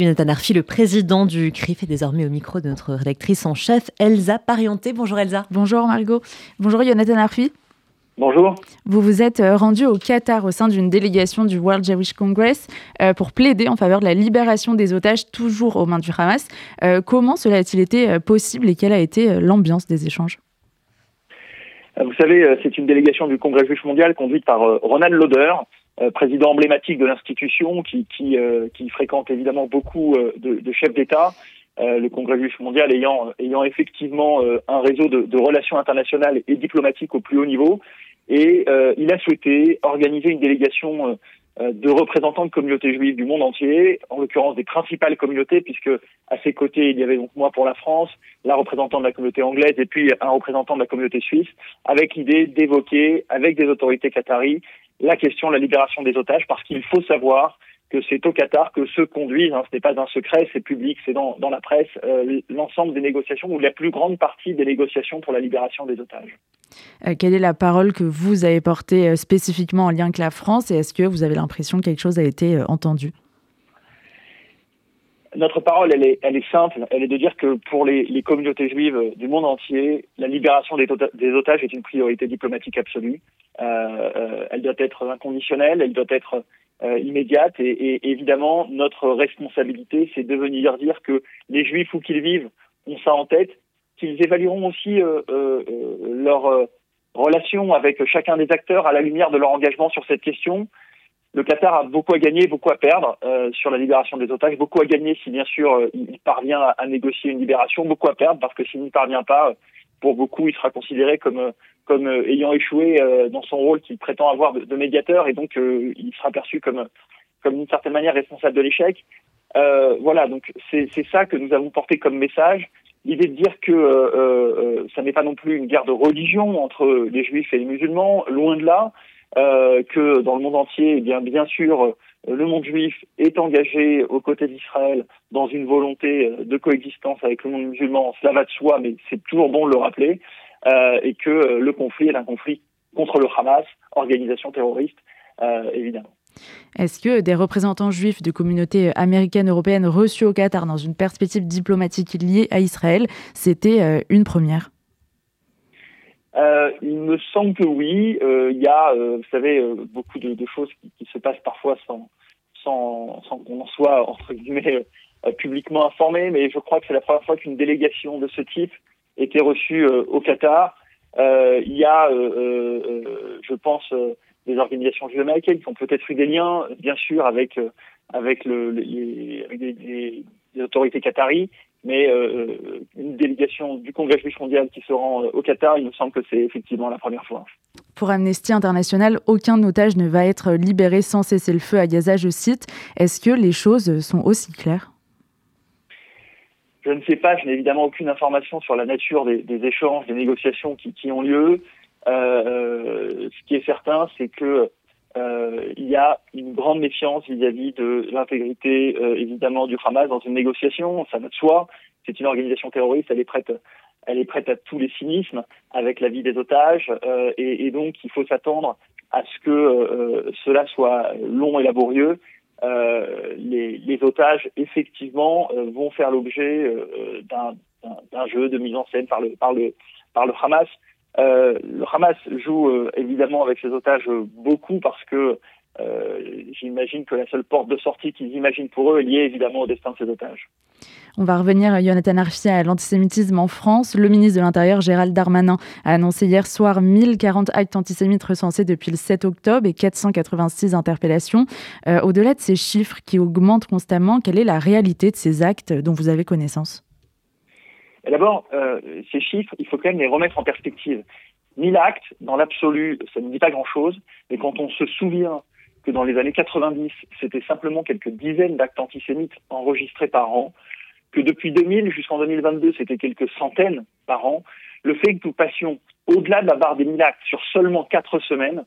Jonathan Arfi, le président du CRIF, est désormais au micro de notre rédactrice en chef, Elsa Parienté. Bonjour Elsa. Bonjour Margot. Bonjour Jonathan Arfi. Bonjour. Vous vous êtes euh, rendu au Qatar au sein d'une délégation du World Jewish Congress euh, pour plaider en faveur de la libération des otages toujours aux mains du Hamas. Euh, comment cela a-t-il été possible et quelle a été l'ambiance des échanges? Vous savez, c'est une délégation du Congrès juif mondial conduite par Ronald Lauder, euh, président emblématique de l'institution, qui, qui, euh, qui, fréquente évidemment beaucoup euh, de, de, chefs d'État. le Congrès juif mondial ayant, ayant effectivement un réseau de, de, relations internationales et diplomatiques au plus haut niveau. Et il a souhaité organiser une délégation de représentants de communautés juives du monde entier, en l'occurrence des principales communautés, puisque à ses côtés, il y avait donc moi pour la France, la représentante de la communauté anglaise et puis un représentant de la communauté suisse, avec l'idée d'évoquer avec des autorités qataries la question de la libération des otages, parce qu'il faut savoir que c'est au Qatar que se conduisent, hein, ce n'est pas un secret, c'est public, c'est dans, la presse, euh, l'ensemble des négociations ou la plus grande partie des négociations pour la libération des otages. Euh, quelle est la parole que vous avez portée euh, spécifiquement en lien avec la France et est-ce que vous avez l'impression que quelque chose a été entendu? Notre parole, elle est, elle est simple. Elle est de dire que pour les, les communautés juives du monde entier, la libération des, otages est une priorité diplomatique absolue. Euh, euh, elle doit être inconditionnelle, elle doit être euh, immédiate. Et, évidemment, notre responsabilité, c'est de venir dire que les juifs, où qu'ils vivent, ont ça en tête, qu'ils évalueront aussi leur relation avec chacun des acteurs à la lumière de leur engagement sur cette question, le Qatar a beaucoup à gagner, beaucoup à perdre euh, sur la libération des otages, beaucoup à gagner si bien sûr euh, il parvient à, négocier une libération, beaucoup à perdre parce que s'il n'y parvient pas, pour beaucoup il sera considéré comme euh, comme ayant échoué dans son rôle qu'il prétend avoir de, médiateur et donc il sera perçu comme comme d'une certaine manière responsable de l'échec. voilà, donc c'est ça que nous avons porté comme message. L'idée de dire que ça n'est pas non plus une guerre de religion entre les juifs et les musulmans, loin de là. Euh, que dans le monde entier, eh bien, sûr, euh, le monde juif est engagé aux côtés d'Israël dans une volonté euh, de coexistence avec le monde musulman. Cela va de soi, mais c'est toujours bon de le rappeler, et que le conflit est un conflit contre le Hamas, organisation terroriste, évidemment. Est-ce que des représentants juifs de communautés américaines, européennes reçus au Qatar dans une perspective diplomatique liée à Israël, c'était une première? Euh, il me semble que oui. Euh, il y a, euh, vous savez, euh, beaucoup de, de choses qui, qui, se passent parfois sans, sans, sans qu'on en soit entre guillemets publiquement informé. Mais je crois que c'est la première fois qu'une délégation de ce type était reçue au Qatar. il y a, je pense, des organisations juives américaines qui ont peut-être eu des liens, bien sûr, avec avec, le, les, les, les, autorités qataries, mais euh, une délégation du Congrès juif mondial qui se rend euh, au Qatar, il me semble que c'est effectivement la première fois. Pour Amnesty International, aucun otage ne va être libéré sans cesser le feu à Gaza, je cite. Est-ce que les choses sont aussi claires? Je ne sais pas, je n'ai évidemment aucune information sur la nature des, des échanges, des négociations qui, qui ont lieu. Euh, euh ce qui est certain, c'est que euh, il y a une grande méfiance vis-à-vis de l'intégrité euh, évidemment du Hamas dans une négociation. Ça va de soi. C'est une organisation terroriste. Elle est prête. Elle est prête à tous les cynismes avec la vie des otages euh, et, et, donc il faut s'attendre à ce que euh, cela soit long et laborieux. Les, les, otages effectivement vont faire l'objet d'un jeu de mise en scène par le par le par le Hamas. Euh, le Hamas joue euh, évidemment avec ses otages euh, beaucoup parce que j'imagine que la seule porte de sortie qu'ils imaginent pour eux est liée évidemment au destin de ces otages. On va revenir, Jonathan Arfi, à l'antisémitisme en France. Le ministre de l'Intérieur, Gérald Darmanin, a annoncé hier soir 1040 actes antisémites recensés depuis le 7 octobre et 486 interpellations. Au-delà de ces chiffres qui augmentent constamment, quelle est la réalité de ces actes dont vous avez connaissance? D'abord, euh, ces chiffres, il faut quand même les remettre en perspective. 1000 actes, dans l'absolu, ça ne dit pas grand-chose, mais quand on se souvient que dans les années 90, c'était simplement quelques dizaines d'actes antisémites enregistrés par an, que depuis 2000 jusqu'en 2022, c'était quelques centaines par an, le fait que nous passions au-delà de la barre des 1000 actes sur seulement quatre semaines,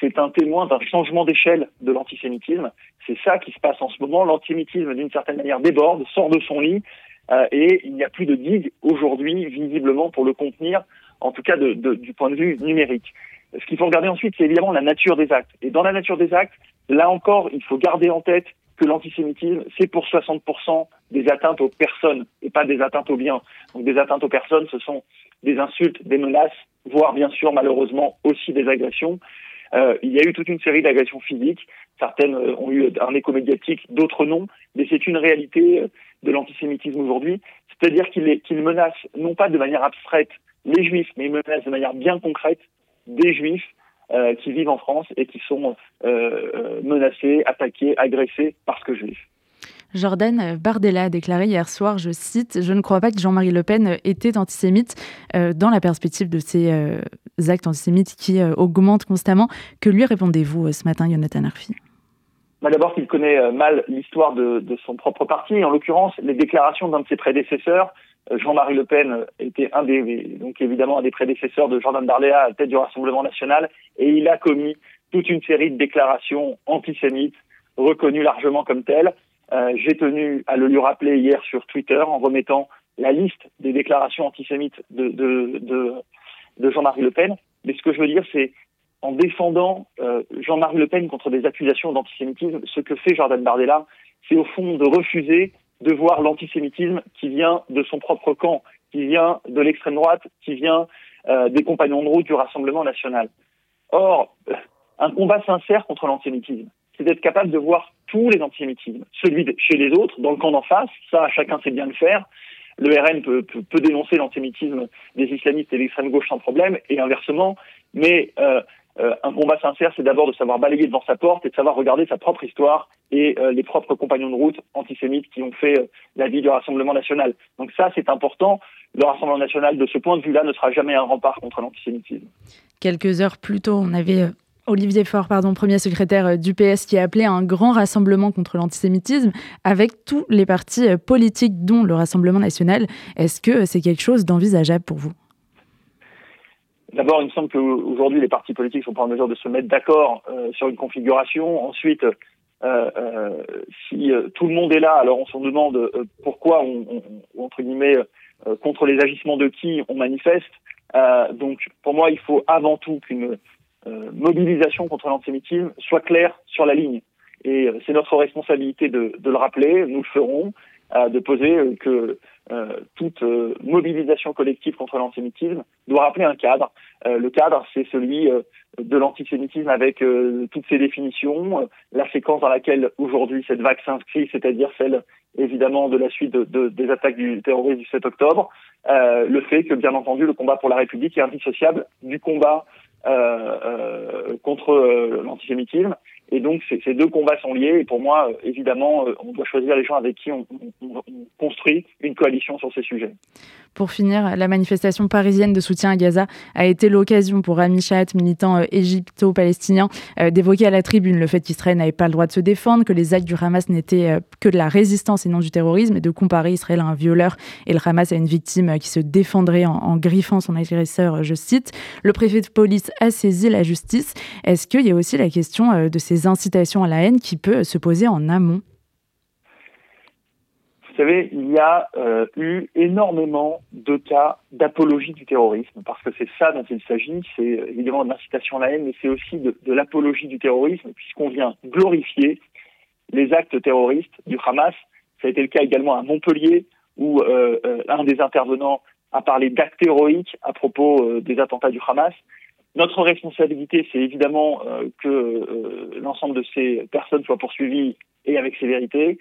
c'est un témoin d'un changement d'échelle de l'antisémitisme. C'est ça qui se passe en ce moment. L'antisémitisme, d'une certaine manière, déborde, sort de son lit, euh, et il n'y a plus de digue aujourd'hui, visiblement, pour le contenir, en tout cas de, de, du point de vue numérique. Ce qu'il faut regarder ensuite, c'est évidemment la nature des actes. Et dans la nature des actes, là encore, il faut garder en tête que l'antisémitisme, c'est pour 60% des atteintes aux personnes et pas des atteintes aux biens. Donc des atteintes aux personnes, ce sont des insultes, des menaces, voire bien sûr malheureusement aussi des agressions. Euh, il y a eu toute une série d'agressions physiques. Certaines euh, ont eu un écho médiatique, d'autres non. Mais c'est une réalité de l'antisémitisme aujourd'hui. C'est-à-dire qu'il menace non pas de manière abstraite les juifs, mais il menace de manière bien concrète des juifs euh, qui vivent en France et qui sont euh, menacés, attaqués, agressés parce que juifs. Jordan Bardella a déclaré hier soir, je cite, Je ne crois pas que Jean-Marie Le Pen était antisémite euh, dans la perspective de ces euh, actes antisémites qui euh, augmentent constamment. Que lui répondez-vous ce matin, Jonathan Arfi? Bah, D'abord qu'il connaît mal l'histoire de, de, son propre parti, en l'occurrence les déclarations d'un de ses prédécesseurs. Jean-Marie Le Pen était un des, donc évidemment un des prédécesseurs de Jordan Bardella à la tête du Rassemblement national, et il a commis toute une série de déclarations antisémites reconnues largement comme telles. Euh, j'ai tenu à le lui rappeler hier sur Twitter en remettant la liste des déclarations antisémites de, de, de, de Jean-Marie Le Pen. Mais ce que je veux dire, c'est en défendant euh, Jean-Marie Le Pen contre des accusations d'antisémitisme, ce que fait Jordan Bardella, c'est au fond de refuser de voir l'antisémitisme qui vient de son propre camp, qui vient de l'extrême droite, qui vient euh, des compagnons de route du Rassemblement national. Or, un combat sincère contre l'antisémitisme, c'est d'être capable de voir tous les antisémitismes, celui de chez les autres, dans le camp d'en face, ça chacun sait bien le faire. Le RN peut, peut, dénoncer l'antisémitisme des islamistes et l'extrême gauche sans problème, et inversement. Mais euh, euh, un combat sincère, c'est d'abord de savoir balayer devant sa porte et de savoir regarder sa propre histoire et euh, les propres compagnons de route antisémites qui ont fait euh, la vie du Rassemblement national. Donc ça, c'est important. Le Rassemblement national, de ce point de vue-là, ne sera jamais un rempart contre l'antisémitisme. Quelques heures plus tôt, on avait Olivier Faure, pardon, premier secrétaire du PS, qui a appelé à un grand rassemblement contre l'antisémitisme avec tous les partis politiques, dont le Rassemblement national. Est-ce que c'est quelque chose d'envisageable pour vous? D'abord, il me semble qu'aujourd'hui, les partis politiques sont pas en mesure de se mettre d'accord euh, sur une configuration. Ensuite, euh, euh, si tout le monde est là, alors on se demande pourquoi, on, on, entre guillemets, contre les agissements de qui on manifeste. donc, pour moi, il faut avant tout qu'une euh, mobilisation contre l'antisémitisme soit claire sur la ligne. Et euh, c'est notre responsabilité de, de, le rappeler, nous le ferons, euh, de poser que toute mobilisation collective contre l'antisémitisme doit rappeler un cadre. le cadre, c'est celui de l'antisémitisme avec toutes ses définitions, la séquence dans laquelle aujourd'hui cette vague s'inscrit, c'est-à-dire celle évidemment de la suite de, de, des attaques du terrorisme du 7 octobre, le fait que bien entendu le combat pour la République est indissociable du combat euh, euh, contre euh, l'antisémitisme. Et donc ces deux combats sont liés. Et pour moi, évidemment, on doit choisir les gens avec qui on, on, on construit une coalition sur ces sujets. Pour finir, la manifestation parisienne de soutien à Gaza a été l'occasion pour Rami Shahat, militant égypto-palestinien, d'évoquer à la tribune le fait qu'Israël n'avait pas le droit de se défendre, que les actes du Hamas n'étaient que de la résistance et non du terrorisme, et de comparer Israël à un violeur et le Hamas à une victime qui se défendrait en, en griffant son agresseur, je cite. Le préfet de police a saisi la justice. Est-ce qu'il y a aussi la question de ces incitations à la haine qui peut se poser en amont vous savez, il y a euh, eu énormément de cas d'apologie du terrorisme, parce que c'est ça dont il s'agit, c'est évidemment de l'incitation à la haine, mais c'est aussi de, l'apologie du terrorisme, puisqu'on vient glorifier les actes terroristes du Hamas. Ça a été le cas également à Montpellier, où euh, euh, un des intervenants a parlé d'actes héroïques à propos euh, des attentats du Hamas. Notre responsabilité, c'est évidemment euh, que euh, l'ensemble de ces personnes soient poursuivies et avec sévérité,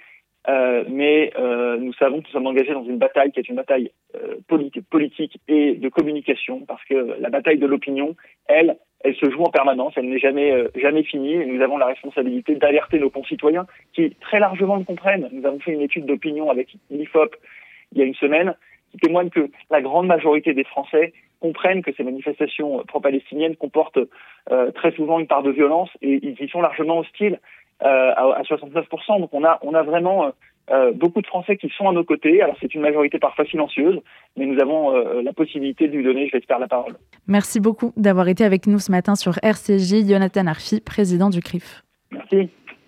euh, mais nous savons que nous sommes engagés dans une bataille qui est une bataille politique, et de communication, parce que la bataille de l'opinion, elle, elle se joue en permanence, elle n'est jamais jamais finie, et nous avons la responsabilité d'alerter nos concitoyens qui très largement le comprennent. Nous avons fait une étude d'opinion avec l'IFOP il y a une semaine qui témoigne que la grande majorité des Français comprennent que ces manifestations pro-palestiniennes comportent euh, très souvent une part de violence et ils y sont largement hostiles euh, à, à 69%. Donc on a, on a vraiment euh, beaucoup de Français qui sont à nos côtés. Alors c'est une majorité parfois silencieuse, mais nous avons euh, la possibilité de lui donner, je l'espère, la parole. Merci beaucoup d'avoir été avec nous ce matin sur RCJ. Jonathan Arfi, président du CRIF. Merci.